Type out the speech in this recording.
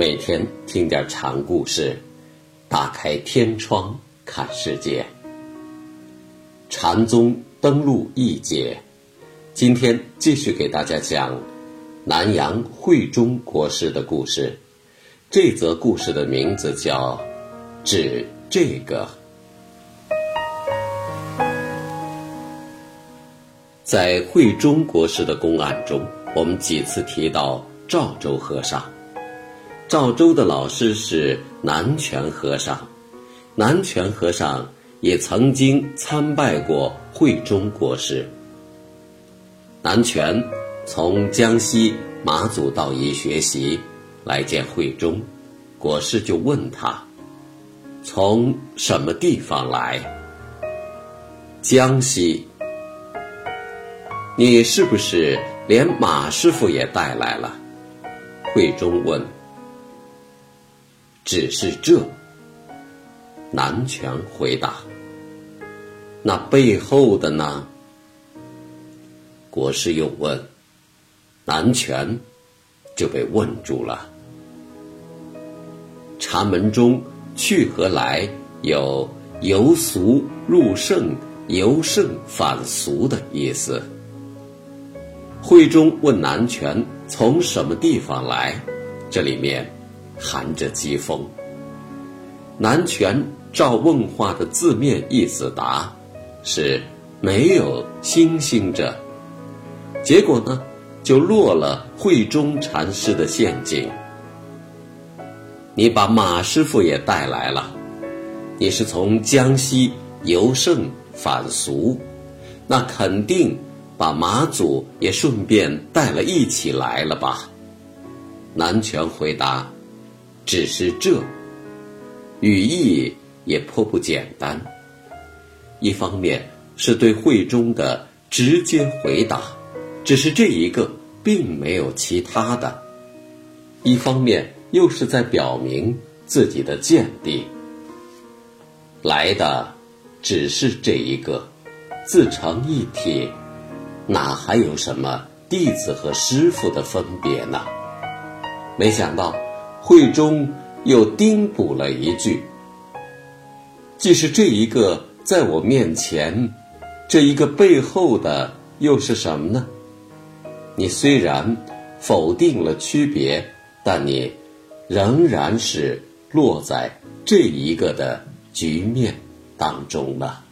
每天听点长故事，打开天窗看世界。禅宗登陆一节，今天继续给大家讲南阳慧忠国师的故事。这则故事的名字叫“指这个”。在慧忠国师的公案中，我们几次提到赵州和尚。赵州的老师是南泉和尚，南泉和尚也曾经参拜过慧忠国师。南泉从江西马祖道一学习，来见慧忠，国师就问他：“从什么地方来？”江西。你是不是连马师傅也带来了？慧忠问。只是这，南拳回答。那背后的呢？国师又问，南拳就被问住了。禅门中去和来有由俗入圣、由圣反俗的意思。慧中问南拳从什么地方来？这里面。含着讥讽。南拳照问话的字面意思答，是没有星星着。结果呢，就落了慧中禅师的陷阱。你把马师傅也带来了，你是从江西由盛返俗，那肯定把马祖也顺便带了一起来了吧？南拳回答。只是这语义也颇不简单。一方面是对慧中的直接回答，只是这一个，并没有其他的；一方面又是在表明自己的见地。来的只是这一个，自成一体，哪还有什么弟子和师傅的分别呢？没想到。会中又叮嘱了一句：“既是这一个在我面前，这一个背后的又是什么呢？你虽然否定了区别，但你仍然是落在这一个的局面当中了。”